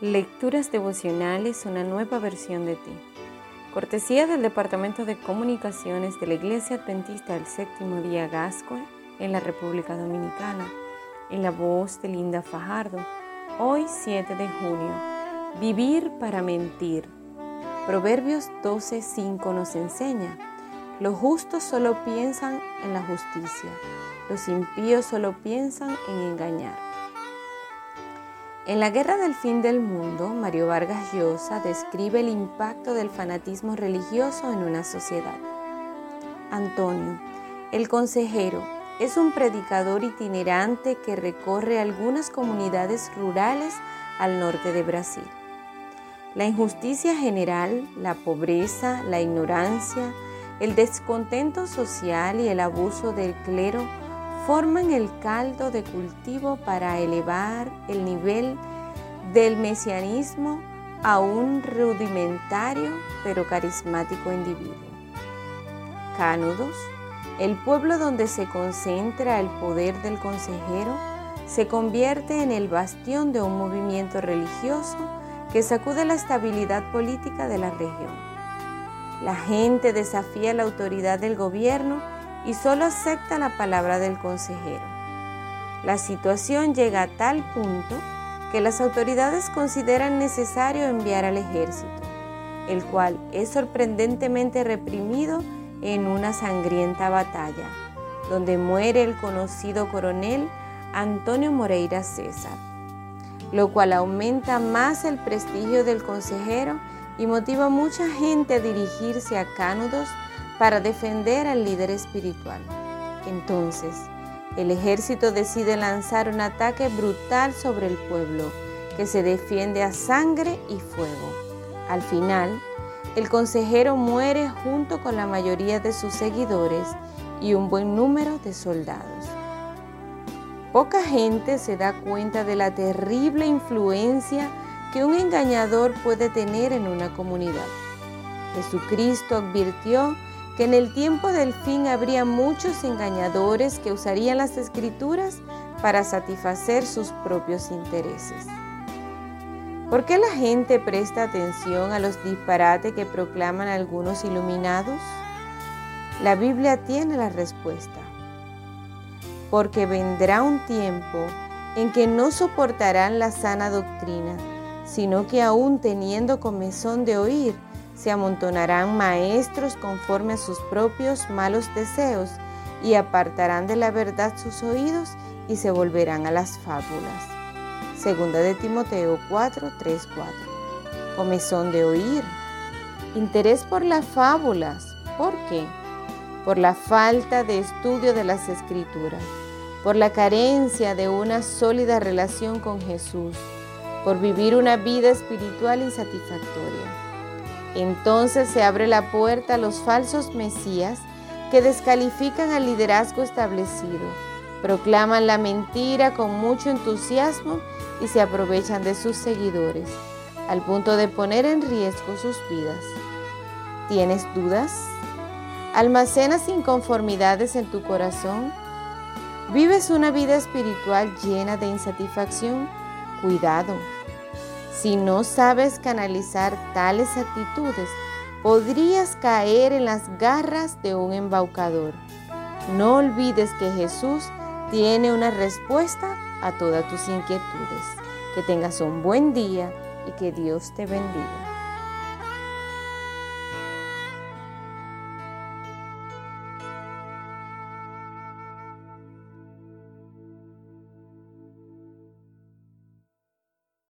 Lecturas devocionales, una nueva versión de ti. Cortesía del Departamento de Comunicaciones de la Iglesia Adventista del Séptimo Día Gasco en la República Dominicana, en la voz de Linda Fajardo, hoy 7 de junio. Vivir para mentir. Proverbios 12:5 nos enseña, los justos solo piensan en la justicia, los impíos solo piensan en engañar. En la Guerra del Fin del Mundo, Mario Vargas Llosa describe el impacto del fanatismo religioso en una sociedad. Antonio, el consejero, es un predicador itinerante que recorre algunas comunidades rurales al norte de Brasil. La injusticia general, la pobreza, la ignorancia, el descontento social y el abuso del clero forman el caldo de cultivo para elevar el nivel del mesianismo a un rudimentario pero carismático individuo. Cánudos, el pueblo donde se concentra el poder del consejero, se convierte en el bastión de un movimiento religioso que sacude la estabilidad política de la región. La gente desafía la autoridad del gobierno y solo acepta la palabra del consejero. La situación llega a tal punto que las autoridades consideran necesario enviar al ejército, el cual es sorprendentemente reprimido en una sangrienta batalla, donde muere el conocido coronel Antonio Moreira César, lo cual aumenta más el prestigio del consejero y motiva a mucha gente a dirigirse a Cánudos para defender al líder espiritual. Entonces, el ejército decide lanzar un ataque brutal sobre el pueblo, que se defiende a sangre y fuego. Al final, el consejero muere junto con la mayoría de sus seguidores y un buen número de soldados. Poca gente se da cuenta de la terrible influencia que un engañador puede tener en una comunidad. Jesucristo advirtió que en el tiempo del fin habría muchos engañadores que usarían las escrituras para satisfacer sus propios intereses. ¿Por qué la gente presta atención a los disparates que proclaman algunos iluminados? La Biblia tiene la respuesta. Porque vendrá un tiempo en que no soportarán la sana doctrina, sino que aún teniendo comezón de oír, se amontonarán maestros conforme a sus propios malos deseos y apartarán de la verdad sus oídos y se volverán a las fábulas. Segunda de Timoteo 4, 3, 4. Comezón de oír. Interés por las fábulas. ¿Por qué? Por la falta de estudio de las escrituras, por la carencia de una sólida relación con Jesús, por vivir una vida espiritual insatisfactoria. Entonces se abre la puerta a los falsos mesías que descalifican al liderazgo establecido, proclaman la mentira con mucho entusiasmo y se aprovechan de sus seguidores, al punto de poner en riesgo sus vidas. ¿Tienes dudas? ¿Almacenas inconformidades en tu corazón? ¿Vives una vida espiritual llena de insatisfacción? Cuidado si no sabes canalizar tales actitudes, podrías caer en las garras de un embaucador. No olvides que Jesús tiene una respuesta a todas tus inquietudes. Que tengas un buen día y que Dios te bendiga.